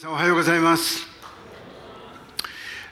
皆さんおはようございます、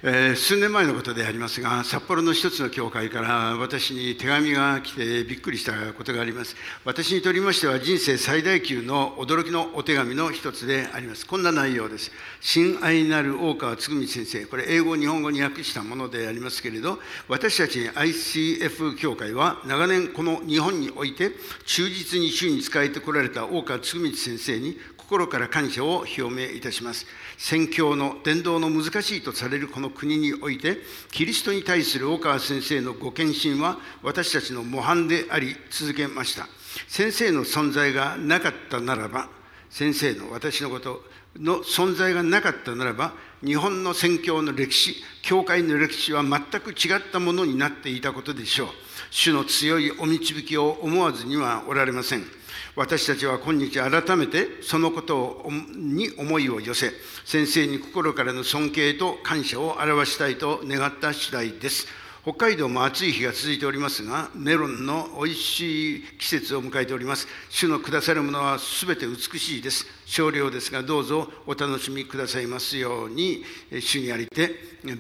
えー、数年前のことでありますが札幌の一つの教会から私に手紙が来てびっくりしたことがあります。私にとりましては人生最大級の驚きのお手紙の一つであります。こんな内容です。親愛なる大川嗣道先生。これ英語日本語に訳したものでありますけれど私たち ICF 教会は長年この日本において忠実に主に仕えてこられた大川嗣道先生に心から感謝を表明いたします。宣教の伝道の難しいとされるこの国において、キリストに対する大川先生のご献身は私たちの模範であり続けました。先生の存在がなかったならば、先生の私のことの存在がなかったならば、日本の宣教の歴史、教会の歴史は全く違ったものになっていたことでしょう。主の強いお導きを思わずにはおられません。私たちは今日改めてそのことに思いを寄せ、先生に心からの尊敬と感謝を表したいと願った次第です。北海道も暑い日が続いておりますが、メロンの美味しい季節を迎えております。主のくださるものはすべて美しいです。少量ですが、どうぞお楽しみくださいますように、主にありて、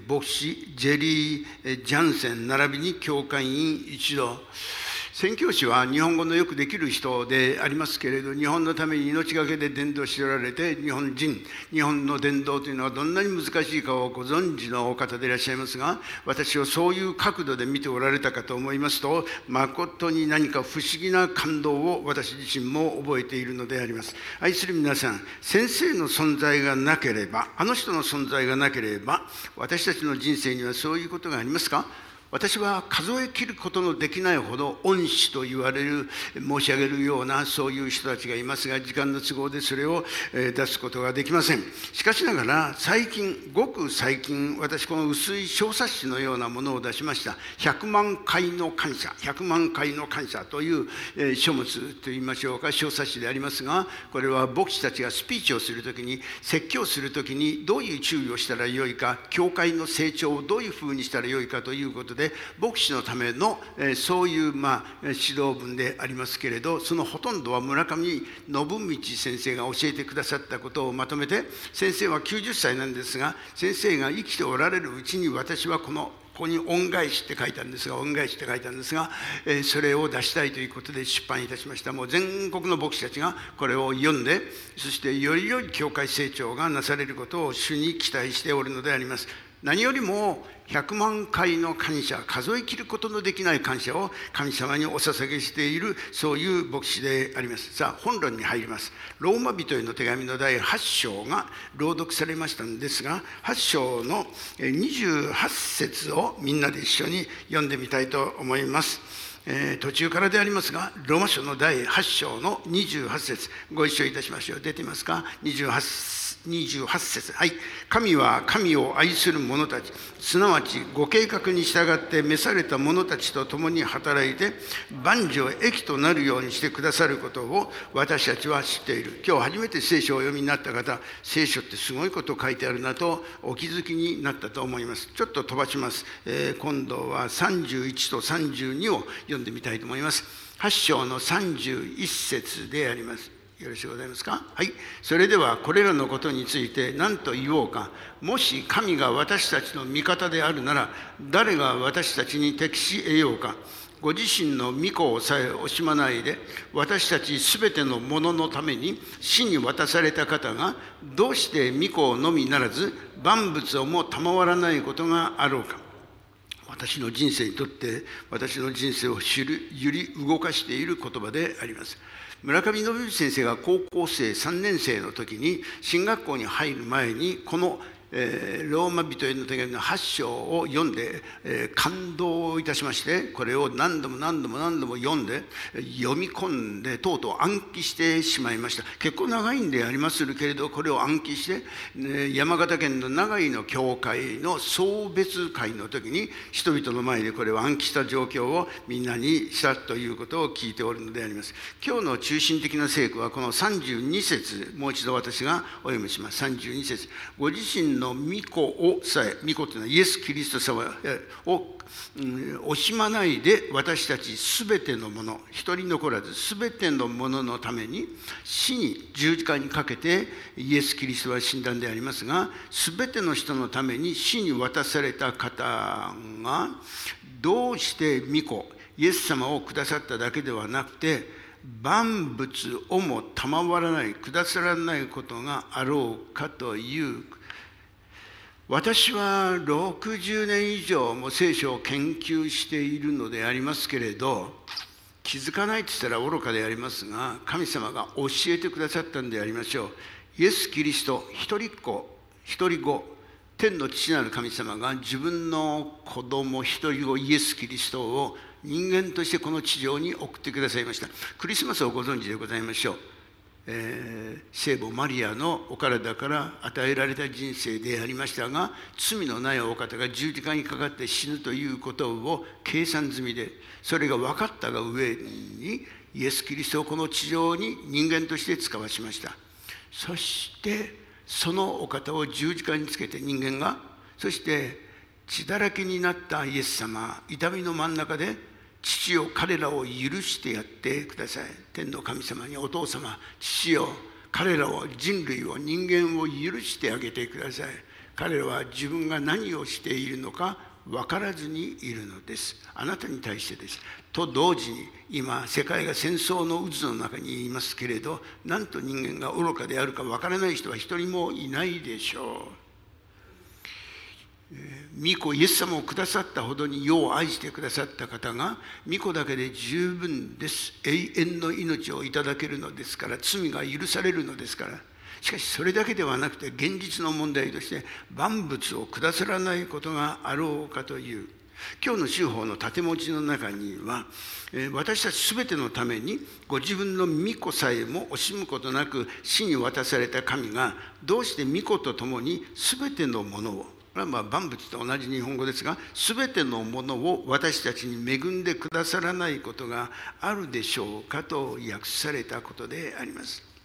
牧師、ジェリー・ジャンセン、並びに教会員一同、宣教師は日本語のよくできる人でありますけれど日本のために命がけで伝道しておられて日本人日本の伝道というのはどんなに難しいかをご存知のお方でいらっしゃいますが私をそういう角度で見ておられたかと思いますと誠に何か不思議な感動を私自身も覚えているのであります愛する皆さん先生の存在がなければあの人の存在がなければ私たちの人生にはそういうことがありますか？私は数え切ることのできないほど恩師と言われる申し上げるようなそういう人たちがいますが時間の都合でそれを出すことができません。しかしながら最近ごく最近私この薄い小冊子のようなものを出しました。100万回の感謝100万回の感謝という書物といいましょうか小冊子でありますがこれは牧師たちがスピーチをする時に説教する時にどういう注意をしたらよいか教会の成長をどういうふうにしたらよいかということで牧師のための、えそういう、まあ、指導文でありますけれどそのほとんどは村上信道先生が教えてくださったことをまとめて先生は90歳なんですが先生が生きておられるうちに私はこのここに恩返しって書いたんですが恩返しって書いたんですが、え、それを出したいということで出版いたしました。もう全国の牧師たちがこれを読んでそしてより良い教会成長がなされることを主に期待しておるのであります。何よりも100万回の感謝数え切ることのできない感謝を神様にお捧げしているそういう牧師でありますさあ本論に入りますローマ人への手紙の第8章が朗読されましたんですが8章の28節をみんなで一緒に読んでみたいと思いますえー、途中からでありますが、ローマ書の第8章の28節ご一緒いたしましょう。出てますか ?28 28節はい。神は神を愛する者たち、すなわちご計画に従って召された者たちと共に働いて、万事を益となるようにしてくださることを私たちは知っている。今日初めて聖書をお読みになった方、聖書ってすごいこと書いてあるなとお気づきになったと思います。ちょっと飛ばします。えー、今度は31と32を読んでみたいと思います。8章の31節であります。よろしゅうございますか？はい。それではこれらのことについて何と言おうか。もし神が私たちの味方であるなら誰が私たちに適し得ようか。ご自身の御子をさえ惜しまないで私たちすべてのもののために死に渡された方がどうして御子のみならず万物をも賜らないことがあろうか。私の人生にとって私の人生を知る揺り動かしている言葉であります。村上信之先生が高校生3年生の時に進学校に入る前にこのえー、ローマ人への手紙の8章を読んで、えー、感動いたしましてこれを何度も何度も何度も読んで読み込んでとうとう暗記してしまいました。結構長いんでありますけれどこれを暗記して、ね、山形県の長井の教会の送別会の時に人々の前でこれを暗記した状況をみんなにしたということを聞いておるのであります。今日の中心的な聖句はこの32節もう一度私がお読みします。32節。ご自身のの御子をさえ御子というのはイエス・キリスト様を惜しまないで私たちすべてのもの一人残らずすべてのもののために死に十字架にかけてイエス・キリストは死んだんでありますがすべての人のために死に渡された方がどうして御子イエス様をくださっただけではなくて万物をも賜らないくださらないことがあろうかという私は60年以上も聖書を研究しているのでありますけれど気づかないと言ったら愚かでありますが神様が教えてくださったんでありましょう。イエス・キリスト一人っ子一人子天の父なる神様が自分の子供一人子イエス・キリストを人間としてこの地上に送ってくださいました。クリスマスをご存知でございましょう、えー、聖母マリアのお体から与えられた人生でありましたが罪のないお方が十字架にかかって死ぬということを計算済みでそれが分かったが上にイエス・キリストをこの地上に人間として使わしました。そしてそのお方を十字架につけて人間がそして血だらけになったイエス様痛みの真ん中で父よ彼らを許してやってください。天の神様にお父様父よ彼らを人類を人間を許してあげてください。彼らは自分が何をしているのか分からずにいるのです。あなたに対してです。と同時に今世界が戦争の渦の中にいますけれどなんと人間が愚かであるか分からない人は一人もいないでしょう。御子イエス様をくださったほどに世を愛してくださった方が御子だけで十分です。永遠の命をいただけるのですから罪が許されるのですから。しかしそれだけではなくて現実の問題として万物を下さらないことがあろうかという。今日の修法の盾持ちの中には私たち全てのためにご自分の御子さえも惜しむことなく死に渡された神がどうして御子と共に全てのものをまあ万物と同じ日本語ですが全てのものを私たちに恵んでくださらないことがあるでしょうかと訳されたことであります。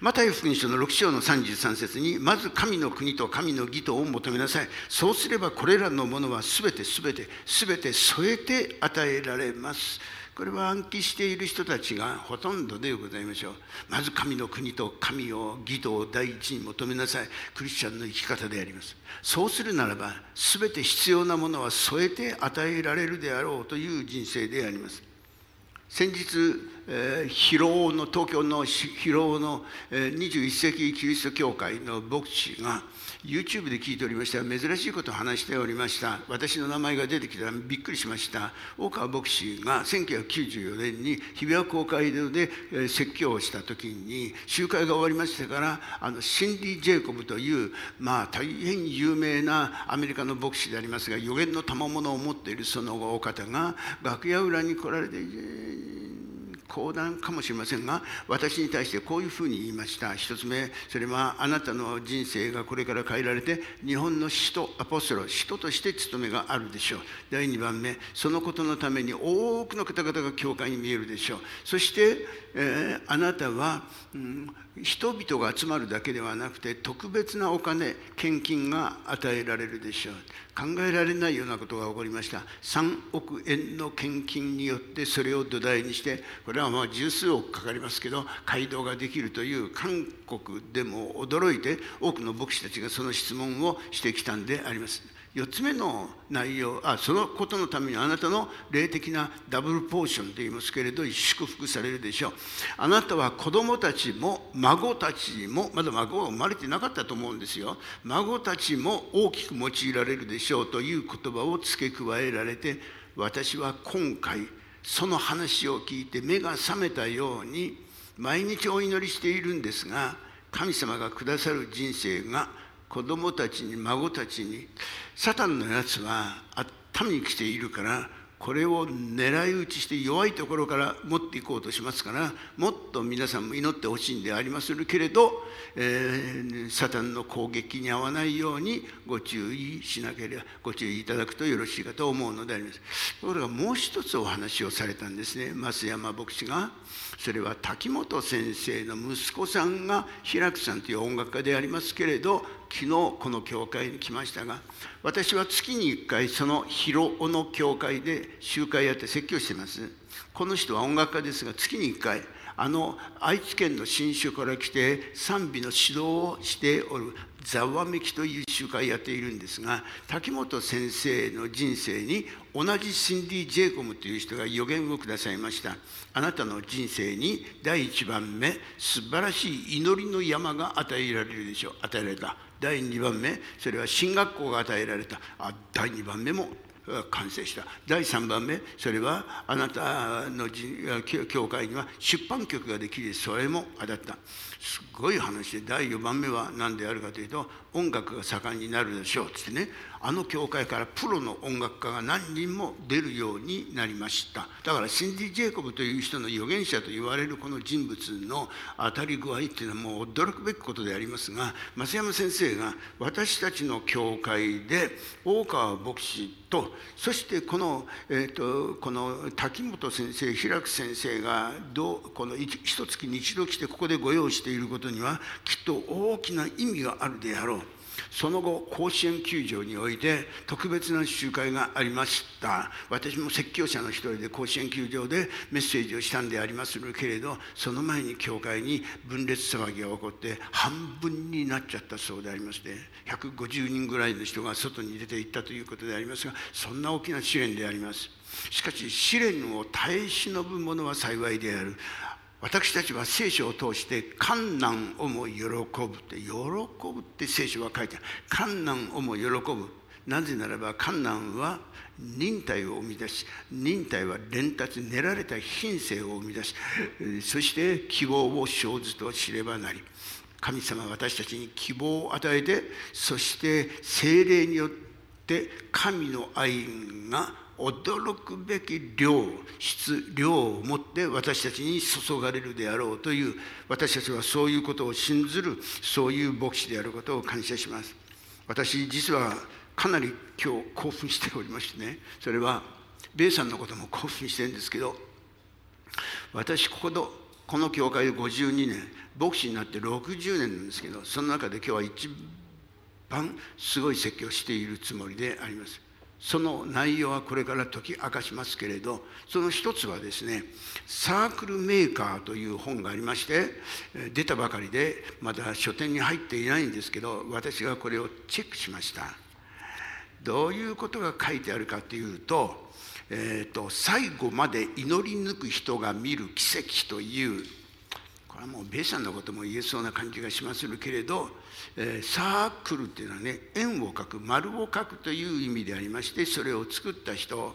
マタイ福音書の6章の33節にまず神の国と神の義とを求めなさいそうすればこれらのものは全て全て全て添えて与えられますこれは暗記している人たちがほとんどでございましょう。まず神の国と神を義とを第一に求めなさい。クリスチャンの生き方であります。そうするならば全て必要なものは添えて与えられるであろうという人生であります。先日、えー、広尾の東京の広尾の、えー、21世紀キリスト教会の牧師が YouTube で聞いておりました。珍しいことを話しておりました。私の名前が出てきた。らびっくりしました。大川牧師が1994年に日比谷公会堂で説教をした時に集会が終わりましてからあのシンディ・ジェイコブというまあ大変有名なアメリカの牧師でありますが予言の賜物を持っているそのお方が楽屋裏に来られて講談かもしれませんが私に対してこういうふうに言いました。一つ目それはあなたの人生がこれから変えられて日本の使徒アポストロ使徒として務めがあるでしょう。第2番目そのことのために多くの方々が教会に見えるでしょう。そして、えー、あなたは、うん、人々が集まるだけではなくて特別なお金献金が与えられるでしょう。考えられないようなことが起こりました。3億円の献金によってそれを土台にしてこれはまあ十数億かかりますけど街道ができるという韓国でも驚いて多くの牧師たちがその質問をしてきたんであります。4つ目の内容あそのことのためにあなたの霊的なダブルポーションと言いますけれど祝福されるでしょう。あなたは子供たちも孫たちもまだ孫が生まれてなかったと思うんですよ。孫たちも大きく用いられるでしょうという言葉を付け加えられて私は今回その話を聞いて目が覚めたように毎日お祈りしているんですが神様がくださる人生が子供たちに孫たちにサタンのやつは頭に来ているからこれを狙い撃ちして弱いところから持っていこうとしますからもっと皆さんも祈ってほしいんでありますけれど、えー、サタンの攻撃に遭わないようにご注意しなければご注意いただくとよろしいかと思うのであります。ところがもう一つお話をされたんですね増山牧師が。それは滝本先生の息子さんが平久さんという音楽家でありますけれど昨日この教会に来ましたが私は月に1回その広尾の教会で集会やって説教してます。この人は音楽家ですが月に1回あの愛知県の新州から来て賛美の指導をしておるざわめきという集会やっているんですが滝本先生の人生に同じシンディ・ジェイコムという人が予言をくださいました。あなたの人生に第1番目素晴らしい祈りの山が与えられるでしょう。与えられた。第2番目それは進学校が与えられた。あ第2番目も完成した。第3番目それはあなたの教会には出版局ができる。それも当たった。すごい話で第4番目は何であるかというと音楽が盛んになるでしょうっつってね。あの教会からプロの音楽家が何人も出るようになりました。だからシンディ・ジェイコブという人の預言者と言われるこの人物の当たり具合っていうのはもう驚くべきことでありますが増山先生が私たちの教会で大川牧師とそしてこの,、えーと、この滝本先生平久先生がどうこの一月に一度来てここでご用意していることにはきっと大きな意味があるであろう。その後甲子園球場において特別な集会がありました。私も説教者の一人で甲子園球場でメッセージをしたんでありますけれどその前に教会に分裂騒ぎが起こって半分になっちゃったそうでありまして150人ぐらいの人が外に出て行ったということでありますがそんな大きな試練であります。しかし試練を耐え忍ぶ者は幸いである。私たちは聖書を通して観難をも喜ぶって喜ぶって聖書は書いてある。観難をも喜ぶ。なぜならば観難は忍耐を生み出し忍耐は連達練られた品性を生み出しそして希望を生ずと知ればなり神様は私たちに希望を与えてそして精霊によって神の愛が驚くべき量質量を持って私たちに注がれるであろうという私たちはそういうことを信ずるそういう牧師であることを感謝します。私実はかなり今日興奮しておりましてねそれはベイさんのことも興奮してるんですけど私ここのこの教会で52年牧師になって60年なんですけどその中で今日は一番すごい説教しているつもりであります。その内容はこれから解き明かしますけれどその一つはですね「サークルメーカー」という本がありまして出たばかりでまだ書店に入っていないんですけど私がこれをチェックしました。どういうことが書いてあるかというと,、えーと、最後まで祈り抜く人が見る奇跡というこれはもうベイさんのことも言えそうな感じがしますけれどえー、サークルっていうのはね円を描く丸を描くという意味でありましてそれを作った人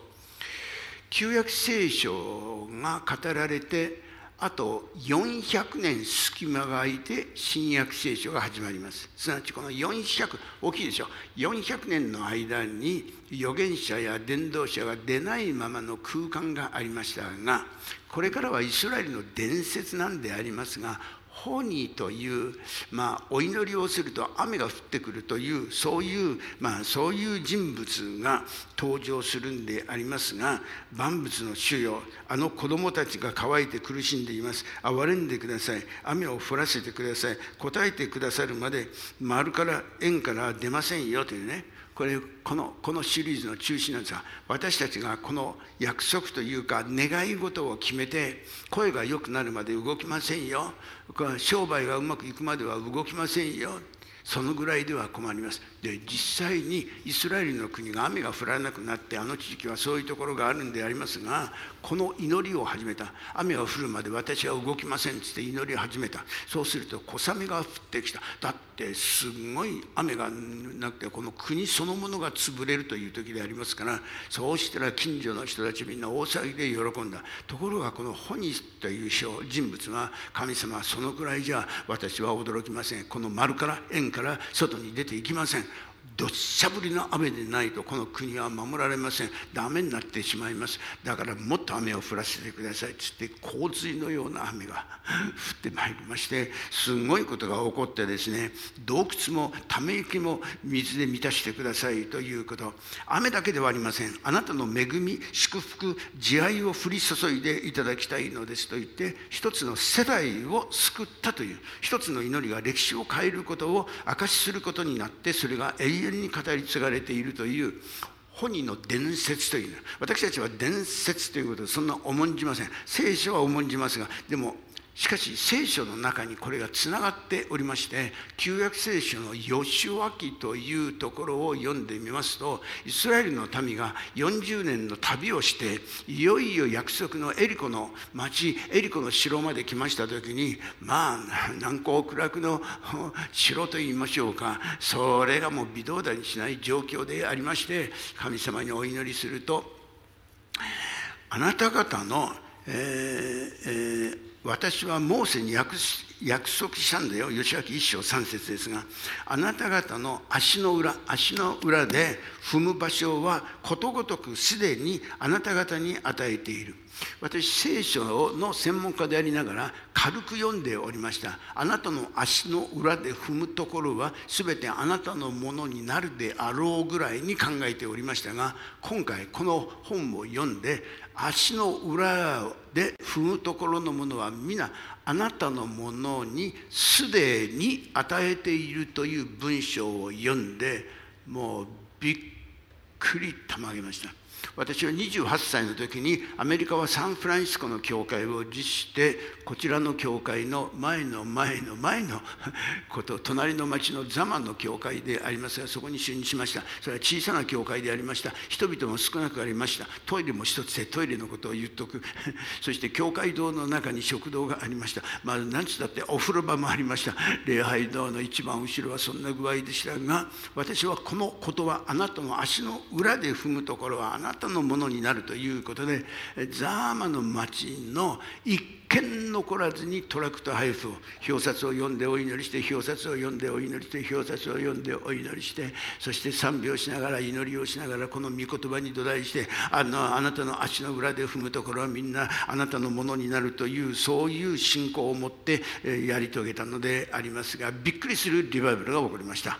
旧約聖書が語られてあと400年隙間が空いて新約聖書が始まります。すなわちこの400大きいでしょ？400年の間に預言者や伝道者が出ないままの空間がありましたがこれからはイスラエルの伝説なんでありますがホニーという、まあ、お祈りをすると雨が降ってくるというそういう、まあ、そういう人物が登場するんでありますが万物の主よあの子供たちが乾いて苦しんでいます。憐れんでください。雨を降らせてください。答えてくださるまで丸から円から出ませんよ。というね。これこのこのシリーズの中心なんですが私たちがこの約束というか願い事を決めて声が良くなるまで動きませんよ。商売がうまくいくまでは動きませんよ。そのぐらいでは困ります。で実際にイスラエルの国が雨が降らなくなってあの地域はそういうところがあるんでありますがこの祈りを始めた。雨が降るまで私は動きませんっつって祈り始めた。そうすると小雨が降ってきた。だってすごい雨がなくてこの国そのものが潰れるという時でありますからそうしたら近所の人たちみんな大騒ぎで喜んだ。ところがこのホニスという人物が神様そのくらいじゃ私は驚きません。この丸から円から外に出ていきません。どっしゃ降りの雨でないとこの国は守られません。ダメになってしまいます。だからもっと雨を降らせてください。っつって洪水のような雨が 降ってまいりましてすごいことが起こってですね洞窟もため息も水で満たしてくださいということ。雨だけではありません。あなたの恵み祝福慈愛を降り注いでいただきたいのですと言って一つの世代を救ったという一つの祈りが歴史を変えることを証しすることになってそれが永遠に語り継がれているという本人の伝説という私たちは伝説ということをそんな重んじません聖書は重んじますがでもしかし聖書の中にこれがつながっておりまして旧約聖書の「ヨシュア記」というところを読んでみますとイスラエルの民が40年の旅をしていよいよ約束のエリコの町エリコの城まで来ました時にまあ難攻不落の城といいましょうかそれがもう微動だにしない状況でありまして神様にお祈りするとあなた方の、えーえー私はモーセに約束したんだよ。吉明一章三節ですがあなた方の足の裏足の裏で踏む場所はことごとくすでにあなた方に与えている。私聖書の専門家でありながら軽く読んでおりました。あなたの足の裏で踏むところは全てあなたのものになるであろうぐらいに考えておりましたが今回この本を読んで足の裏で踏むところのものは皆あなたのものにすでに与えているという文章を読んでもうびっくりたまげました。私は28歳の時にアメリカはサンフランシスコの教会を利してこちらの教会の前の前の前のこと隣の町のザマの教会でありますがそこに就任しました。それは小さな教会でありました。人々も少なくありました。トイレも一つでトイレのことを言っとく。そして教会堂の中に食堂がありました。まあ何つったってお風呂場もありました。礼拝堂の一番後ろはそんな具合でしたが私はこのことはあなたの足の裏で踏むところはあなたのものになるということでザーマの町の一件残らずにトラクト配布を表札を読んでお祈りして表札を読んでお祈りして表札を読んでお祈りしてそして賛美をしながら祈りをしながらこの御言葉に土台してあのあなたの足の裏で踏むところはみんなあなたのものになるというそういう信仰を持ってやり遂げたのでありますがびっくりするリバイバルが起こりました。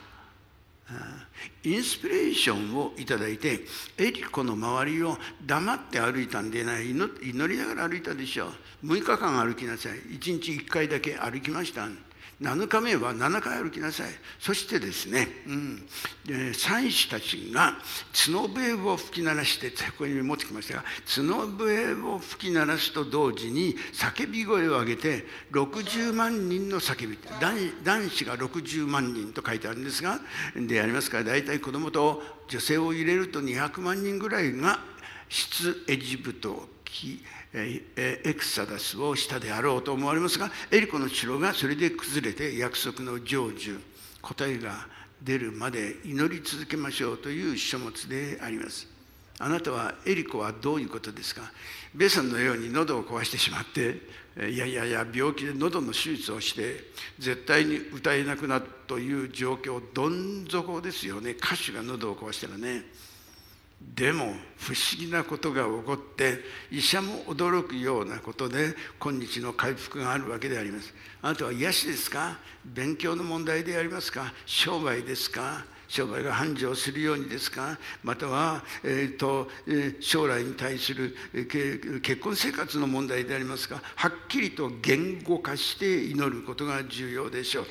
インスピレーションをいただいてエリコの周りを黙って歩いたんでない祈りながら歩いたでしょう。6日間歩きなさい。1日1回だけ歩きました。7日目は7回歩きなさい。そしてですね、うん、祭たちが角笛を吹き鳴らしてここに持ってきましたが角笛を吹き鳴らすと同時に叫び声を上げて60万人の叫び男子が60万人と書いてあるんですがでありますから大体子供と女性を入れると200万人ぐらいが出エジプトエクサダスをしたであろうと思われますがエリコの城がそれで崩れて約束の成就答えが出るまで祈り続けましょうという書物であります。あなたはエリコはどういうことですか？ベさんのように喉を壊してしまっていやいやいや病気で喉の手術をして絶対に歌えなくなるという状況どん底ですよね。歌手が喉を壊したらね。でも不思議なことが起こって医者も驚くようなことで今日の回復があるわけであります。あなたは癒しですか？勉強の問題でありますか？商売ですか？商売が繁盛するようにですか？または、えーとえ、将来に対する、えー、結婚生活の問題でありますか？はっきりと言語化して祈ることが重要でしょう。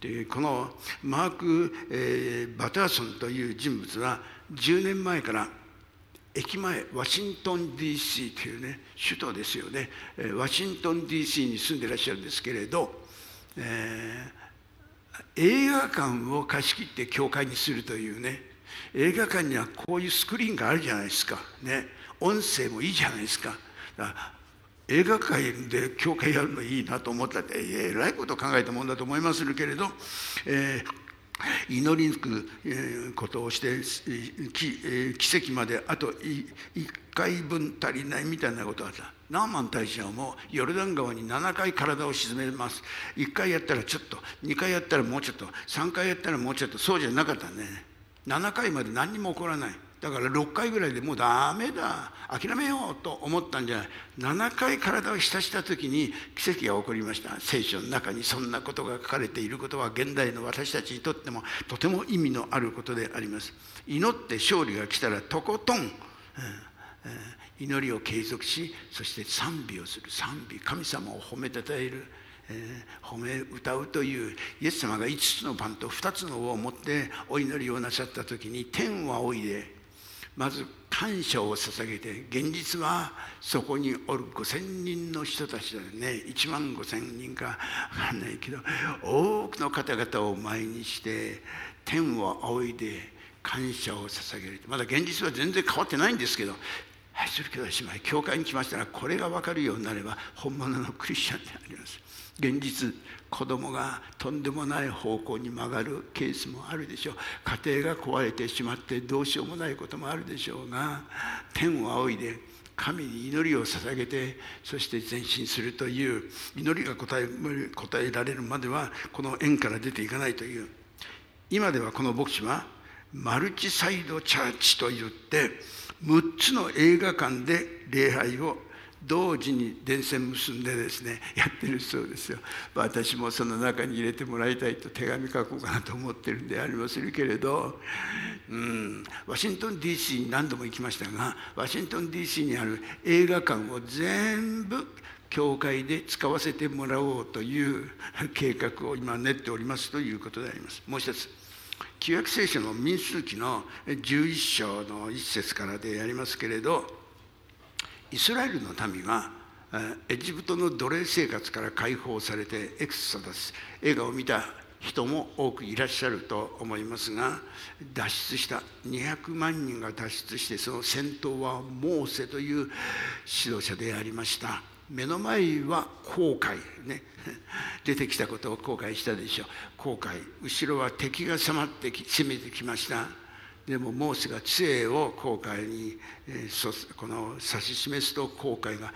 でこのマーク、え、バターソンという人物は10年前から駅前ワシントン DC というね首都ですよね。ワシントン DC に住んでらっしゃるんですけれど、えー、映画館を貸し切って教会にするというね映画館にはこういうスクリーンがあるじゃないですか。ね。音声もいいじゃないですか。映画館で教会やるのいいなと思ったってえらいこと考えたもんだと思いますけれど、えー祈り抜くことをして奇跡まであと1回分足りないみたいなことがあった。ナーマン大使はもうヨルダン川に7回体を沈めます。1回やったらちょっと2回やったらもうちょっと3回やったらもうちょっとそうじゃなかったね。7回まで何にも起こらない。だから6回ぐらいでもうダメだ諦めようと思ったんじゃない。7回体を浸した時に奇跡が起こりました。聖書の中にそんなことが書かれていることは現代の私たちにとってもとても意味のあることであります。祈って勝利が来たらとことん、祈りを継続しそして賛美をする。賛美神様を褒めたたえる。えー、褒め歌うというイエス様が5つのパンと2つのを持ってお祈りをなさった時に天はおいでまず感謝を捧げて現実はそこにおる5,000人の人たちだよね。1万5,000人か分かんないけど多くの方々を前にして天を仰いで感謝を捧げる。まだ現実は全然変わってないんですけど愛する兄弟姉妹教会に来ましたらこれが分かるようになれば本物のクリスチャンであります。現実子供がとんでもない方向に曲がるケースもあるでしょう。家庭が壊れてしまってどうしようもないこともあるでしょうが天を仰いで神に祈りを捧げてそして前進するという祈りが答え答えられるまではこの縁から出ていかないという。今ではこの牧師はマルチサイドチャーチといって6つの映画館で礼拝を同時に電線結んでですね やってるそうですよ。私もその中に入れてもらいたいと手紙書こうかなと思ってるんでありますけれど。うん。ワシントン DC に何度も行きましたがワシントン DC にある映画館を全部教会で使わせてもらおうという計画を今練っておりますということであります。もう一つ。旧約聖書の民数記の11章の一節からでありますけれどイスラエルの民はエジプトの奴隷生活から解放されてエクソダス映画を見た人も多くいらっしゃると思いますが脱出した200万人が脱出してその先頭はモーセという指導者でありました。目の前は後悔ね。出てきたことを後悔したでしょう。後悔。後ろは敵が迫ってき攻めてきました。でもモーセが杖を航海に、えー、この指し示すと航海が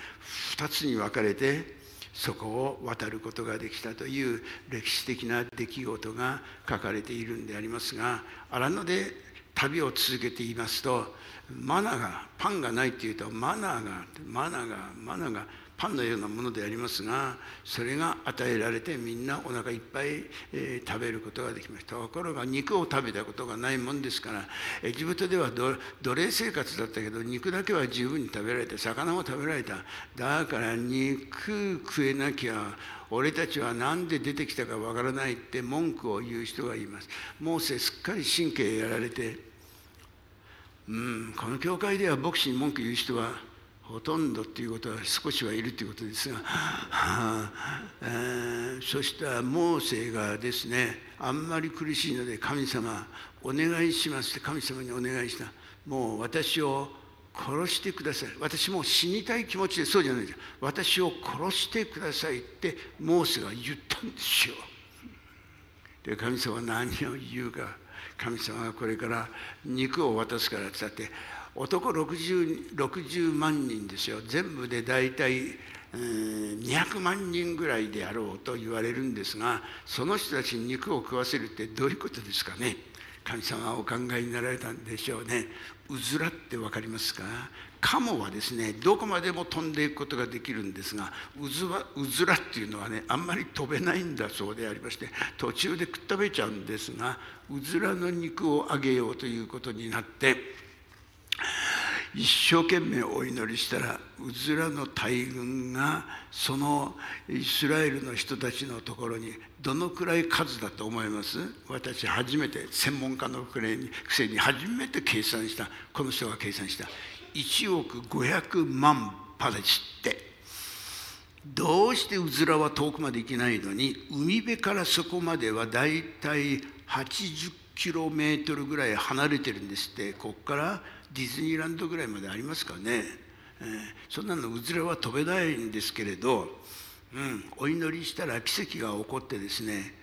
2つに分かれてそこを渡ることができたという歴史的な出来事が書かれているんでありますが荒野で旅を続けていますとマナがパンがないっていうとマナーがマナがマナがパンのようなものでありますがそれが与えられてみんなお腹いっぱい、えー、食べることができました。ところが肉を食べたことがないもんですからエジプトでは奴隷生活だったけど肉だけは十分に食べられて魚も食べられた。だから肉食えなきゃ俺たちは何で出てきたかわからないって文句を言う人がいます。モーセすっかり神経やられて。うんこの教会では牧師に文句言う人はほとんどっていうことは少しはいるということですが、えー、そしたモーセがですねあんまり苦しいので神様お願いしますって神様にお願いした。もう私を殺してください。私も死にたい気持ちでそうじゃないです。私を殺してくださいってモーセが言ったんですよ。で神様は何を言うか。神様がこれから肉を渡すからって言ったって男 60, 60万人ですよ。全部で大体200万人ぐらいであろうと言われるんですがその人たちに肉を食わせるってどういうことですかね。神様はお考えになられたんでしょうね。うずらって分かりますか？カモはですねどこまでも飛んでいくことができるんですがうずはうずらっていうのはねあんまり飛べないんだそうでありまして途中で食っ食べちゃうんですがうずらの肉をあげようということになって一生懸命お祈りしたらうずらの大群がそのイスラエルの人たちのところにどのくらい数だと思います？私初めて専門家のくせに初めて計算したこの人が計算した。1億500万パレスってどうしてうずらは遠くまで行けないのに海辺からそこまではだいたい80キロメートルぐらい離れてるんですって。ここからディズニーランドぐらいまでありますかね、えー、そんなのうずらは飛べないんですけれど、うん、お祈りしたら奇跡が起こってですね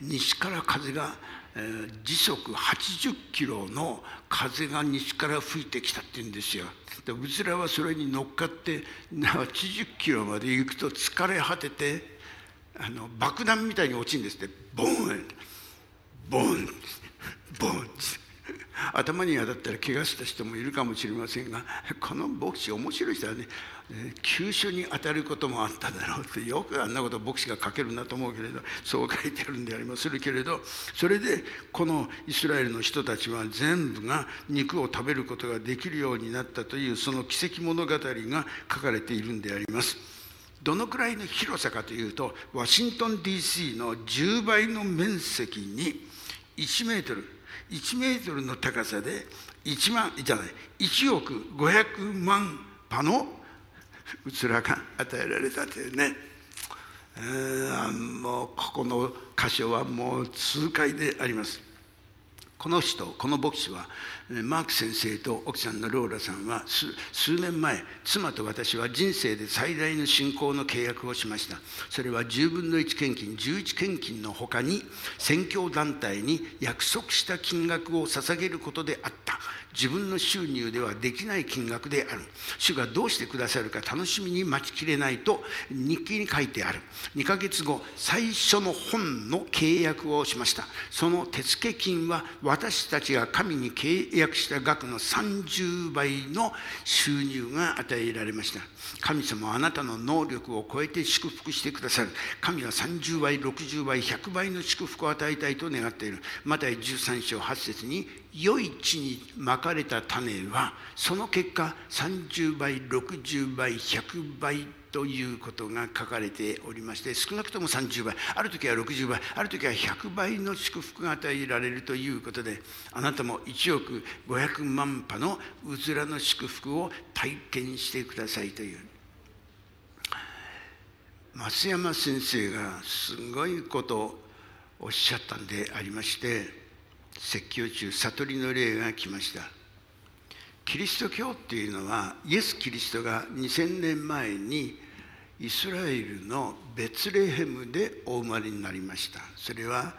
西から風が、えー、時速80キロの風が西から吹いてきたって言うんですよ。でうずらはそれに乗っかって80キロまで行くと疲れ果ててあの爆弾みたいに落ちるんですって。ボーンボーンボーン頭に当たったら怪我した人もいるかもしれませんがこの牧師面白い人はね急所に当たることもあっただろうってよくあんなこと牧師が書けるんだと思うけれどそう書いてあるんでありまするけれどそれでこのイスラエルの人たちは全部が肉を食べることができるようになったというその奇跡物語が書かれているんであります。どのくらいの広さかというとワシントン DC の10倍の面積に1メートル1メートルの高さで1万じゃない1億500万羽のうつらが与えられたというね、えー、もうここの箇所はもう痛快であります。この人この牧師はマーク先生と奥さんのローラさんは数年前妻と私は人生で最大の信仰の契約をしました。それは10分の1献金11献金のほかに宣教団体に約束した金額を捧げることであった。自分の収入ではできない金額である。主がどうしてくださるか楽しみに待ちきれないと日記に書いてある。2ヶ月後最初の本の契約をしました。その手付金は私たちが神に契約した額の30倍の収入が与えられました。神様はあなたの能力を超えて祝福してくださる。神は30倍60倍100倍の祝福を与えたいと願っている。マタイ13章8節に良い地にまかれた種はその結果30倍60倍100倍ということが書かれておりまして少なくとも30倍ある時は60倍ある時は100倍の祝福が与えられるということであなたも1億500万羽のうずらの祝福を体験してくださいという。松山先生がすごいことをおっしゃったんでありまして説教中悟りの霊が来ました。キリスト教っていうのはイエス・キリストが2000年前にイスラエルのベツレヘムでお生まれになりました。それは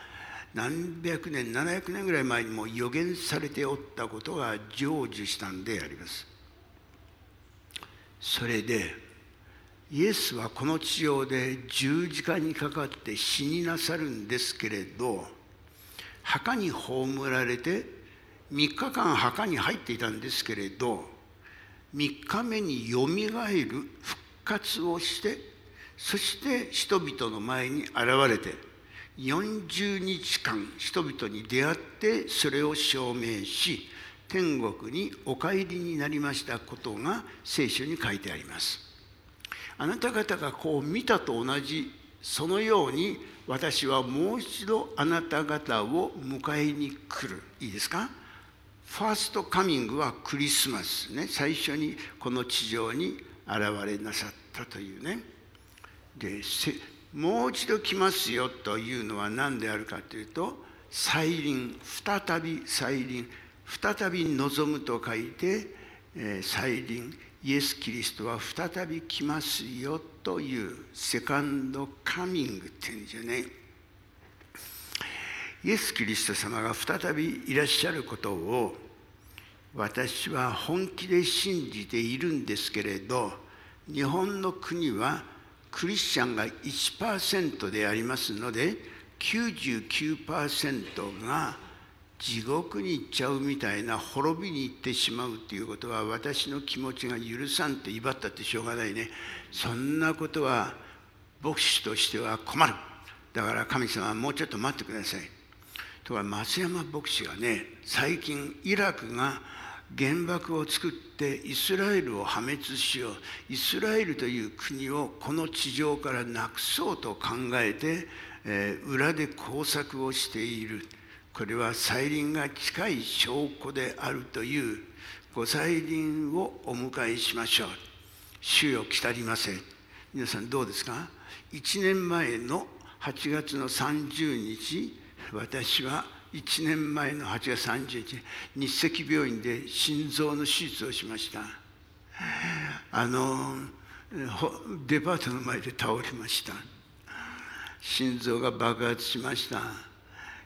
何百年700年ぐらい前にも予言されておったことが成就したんであります。それでイエスはこの地上で十字架にかかって死になさるんですけれど墓に葬られて3日間墓に入っていたんですけれど3日目によみがえる復活をしてそして人々の前に現れて40日間人々に出会ってそれを証明し天国にお帰りになりましたことが聖書に書いてあります。あなた方がこう見たと同じそのように私はもう一度あなた方を迎えに来る。いいですか？ファーストカミングはクリスマスね。最初にこの地上に現れなさったというねでもう一度来ますよというのは何であるかというと再臨再び再臨再び望むと書いて、え、再臨イエス・キリストは再び来ますよというセカンドカミングっていうんですよね。イエス・キリスト様が再びいらっしゃることを私は本気で信じているんですけれど日本の国はクリスチャンが1%でありますので99%が地獄に行っちゃうみたいな滅びに行ってしまうっていうことは私の気持ちが許さんって威張ったってしょうがないね。そんなことは牧師としては困る。だから神様もうちょっと待ってください。とは松山牧師がね最近イラクが原爆を作ってイスラエルを破滅しよう。イスラエルという国をこの地上からなくそうと考えて、えー、裏で工作をしている。これは再臨が近い証拠であるというご再臨をお迎えしましょう。主よ来たりませ皆さんどうですか？1年前の8月の30日私は1年前の8月30日日赤病院で心臓の手術をしました。あのデパートの前で倒れました。心臓が爆発しました。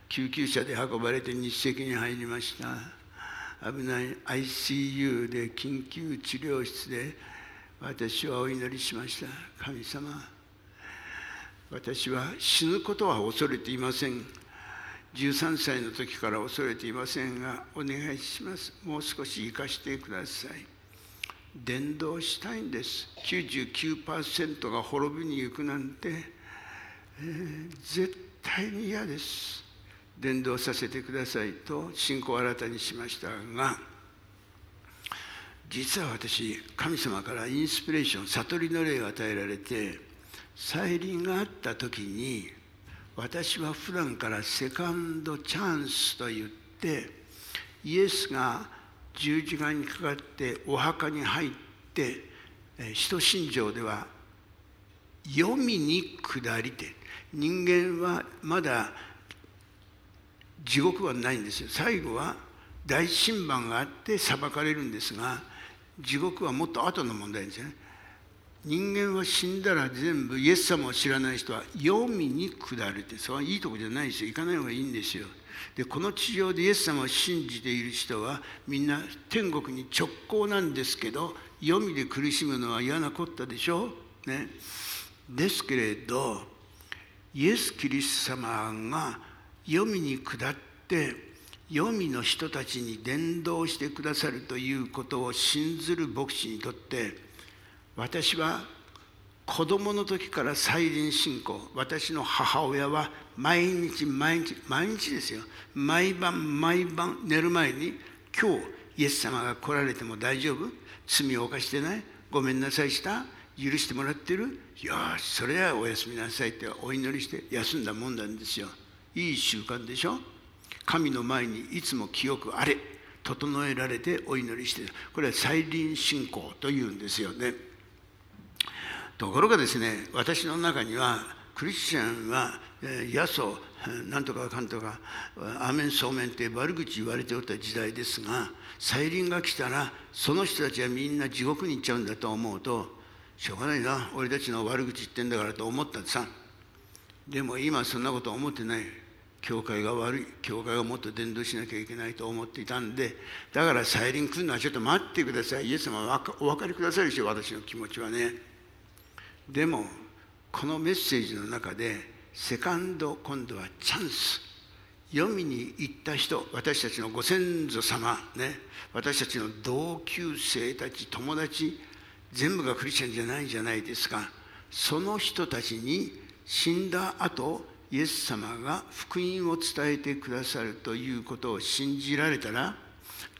救急車で運ばれて日赤に入りました。危ない ICU で緊急治療室で私はお祈りしました。神様私は死ぬことは恐れていません。13歳の時から恐れていませんがお願いします。もう少し生かしてください。伝道したいんです。99%が滅びに行くなんて、えー、絶対に嫌です。伝道させてくださいと信仰を新たにしましたが実は私神様からインスピレーション悟りの霊が与えられて再臨があった時に私は普段からセカンドチャンスと言ってイエスが十字架にかかってお墓に入って使徒信条では読みに下りて人間はまだ地獄はないんですよ。最後は大審判があって裁かれるんですが地獄はもっと後の問題ですよね。人間は死んだら全部イエス様を知らない人は読みに下るってそれはいいとこじゃないですよ。行かない方がいいんですよ。でこの地上でイエス様を信じている人はみんな天国に直行なんですけど読みで苦しむのは嫌なこったでしょ？ね。ですけれどイエス・キリスト様が読みに下って読みの人たちに伝道してくださるということを信ずる牧師にとって私は子供の時から再臨信仰私の母親は毎日毎日毎日ですよ。毎晩毎晩寝る前に今日イエス様が来られても大丈夫？罪を犯してない？ごめんなさいした？許してもらってる？よしそれはおやすみなさいってお祈りして休んだもんなんですよ。いい習慣でしょ？神の前にいつも清くあれ。整えられてお祈りしてこれは再臨信仰というんですよね。ところがですね私の中にはクリスチャンはヤソなんとかかんとかアーメンそうめんって悪口言われておった時代ですが再臨が来たらその人たちはみんな地獄に行っちゃうんだと思うとしょうがないな俺たちの悪口言ってんだからと思ったさ。でも今そんなこと思ってない。教会が悪い教会がもっと伝道しなきゃいけないと思っていたんでだから再臨来るのはちょっと待ってください。イエス様お分かりくださいでしょ私の気持ちはね。でもこのメッセージの中でセカンド今度はチャンス。読みに行った人私たちのご先祖様ね私たちの同級生たち友達全部がクリスチャンじゃないじゃないですか。その人たちに死んだ後イエス様が福音を伝えてくださるということを信じられたら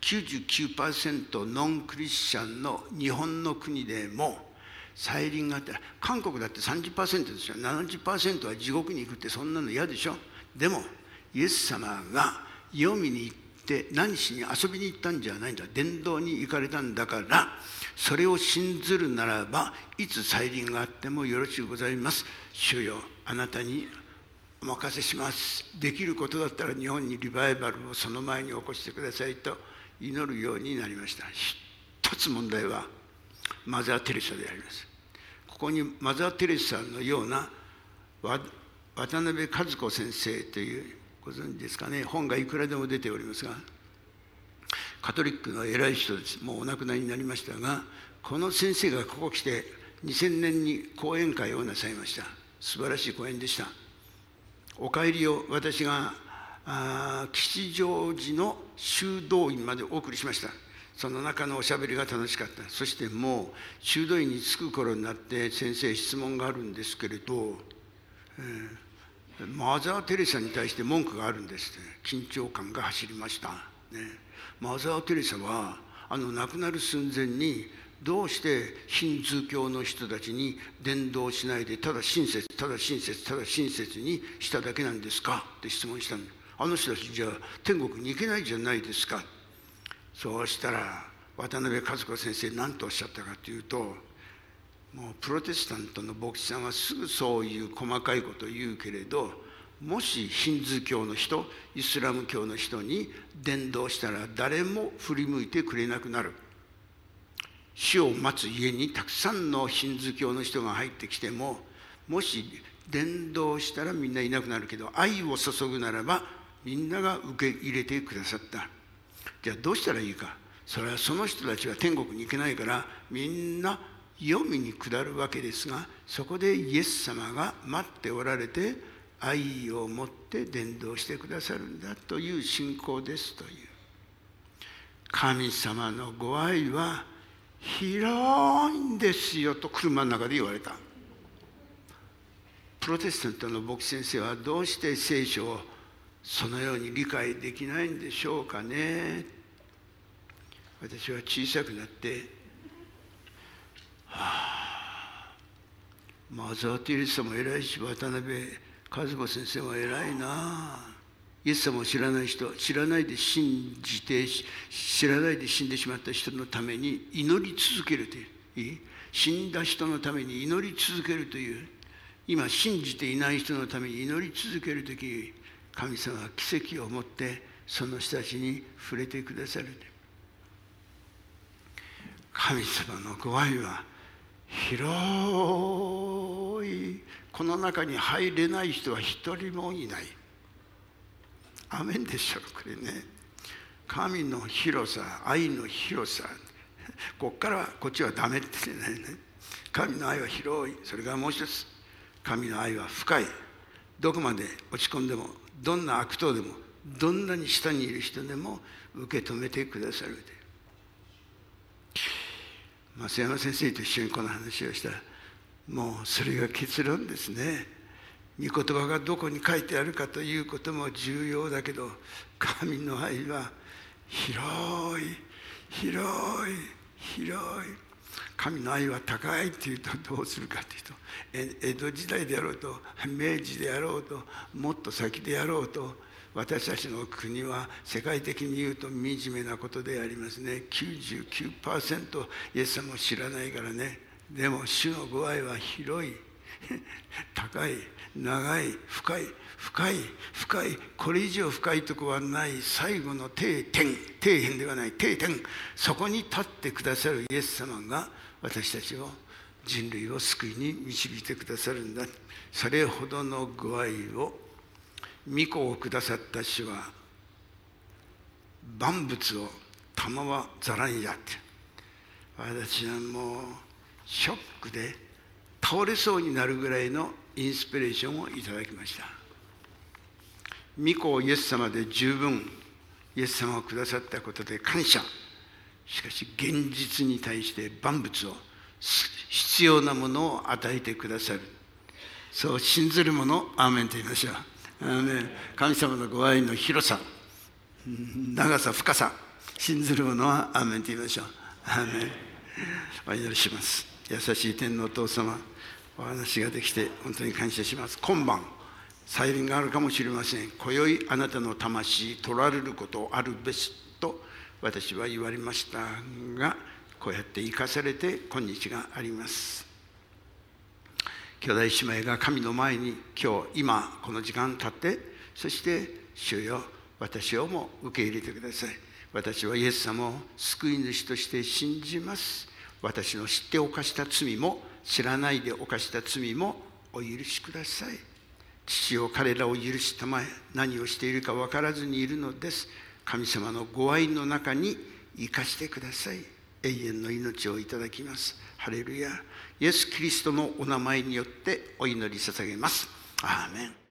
99%ノンクリスチャンの日本の国でも再臨があったら韓国だって30%ですよ。70%は地獄に行くってそんなの嫌でしょ。でもイエス様が読みに行って何しに遊びに行ったんじゃないんだ。伝道に行かれたんだからそれを信ずるならばいつ再臨があってもよろしゅうございます。主よあなたにお任せします。できることだったら日本にリバイバルをその前に起こしてくださいと祈るようになりました。一つ問題はマザー・テレサであります。ここにマザー・テレサのような渡辺和子先生というご存知ですかね。本がいくらでも出ておりますがカトリックの偉い人です。もうお亡くなりになりましたがこの先生がここ来て2000年に講演会をなさいました。素晴らしい講演でした。お帰りを私があ吉祥寺の修道院までお送りしました。その中のおしゃべりが楽しかった。そしてもう修道院に着く頃になって先生質問があるんですけれど、えー、マザー・テレサに対して文句があるんですって。緊張感が走りました、ね、マザー・テレサはあの亡くなる寸前にどうしてヒンズー教の人たちに伝道しないでただ親切ただ親切ただ親切にしただけなんですかって質問したんあの人たちじゃあ天国に行けないじゃないですかそうしたら渡辺和子先生何とおっしゃったかというともうプロテスタントの牧師さんはすぐそういう細かいことを言うけれどもしヒンズー教の人イスラム教の人に伝道したら誰も振り向いてくれなくなる。死を待つ家にたくさんのヒンズー教の人が入ってきてももし伝道したらみんないなくなるけど愛を注ぐならばみんなが受け入れてくださった。じゃあどうしたらいいか。それはその人たちは天国に行けないからみんな読みに下るわけですがそこでイエス様が待っておられて愛を持って伝道してくださるんだという信仰ですという。神様のご愛は広いんですよと車の中で言われた。プロテスタントの牧師先生はどうして聖書をそのように理解できないんでしょうかね。私は小さくなってはあマザー・テレサも偉いし渡辺和子先生も偉いな。イエス様を知らない人知らないで信じて知らないで死んでしまった人のために祈り続けるという死んだ人のために祈り続けるという今信じていない人のために祈り続ける時神様は奇跡を持ってその人たちに触れてくださる。神様のご愛は広い。この中に入れない人は一人もいない。アメンでしょうこれね。神の広さ愛の広さ。こっからはこっちはダメって言ないね。神の愛は広い。それからもう一つ。神の愛は深い。どこまで落ち込んでもどんな悪党でもどんなに下にいる人でも受け止めてくださる増山先生と一緒にこの話をしたらもうそれが結論ですね。御言葉がどこに書いてあるかということも重要だけど神の愛は広い広い広い。神の愛は高いっていうとどうするかというと江戸時代であろうと明治であろうともっと先であろうと私たちの国は世界的に言うと惨めなことでありますね。99%イエス様を知らないからね。でも主の具合は広い 高い。長い深い深い深いこれ以上深いとこはない最後の底点底辺ではない底点。そこに立ってくださるイエス様が私たちを人類を救いに導いてくださるんだ。それほどのご愛を御子をくださった主は万物を玉はざらにやって。私はもうショックで倒れそうになるぐらいのインスピレーションをいただきました。御子をイエス様で十分イエス様をくださったことで感謝。しかし現実に対して万物を必要なものを与えてくださる。そう信ずる者アーメンと言いましょう。あの、ね神様のご愛の広さ長さ深さ信ずる者はアーメンと言いましょう。アーメン。お祈りします。優しい天皇お父様お話ができて本当に感謝します。今晩再臨があるかもしれません。今宵あなたの魂取られることあるべしと私は言われましたがこうやって生かされて今日があります。兄弟姉妹が神の前に今日今この時間経ってそして主よ私をも受け入れてください。私はイエス様を救い主として信じます。私の知って犯した罪も知らないで犯した罪もお許しください。父を彼らを許したまえ何をしているか分からずにいるのです。神様のご愛の中に生かしてください。永遠の命をいただきます。ハレルヤ。イエス・キリストのお名前によってお祈り捧げます。アーメン。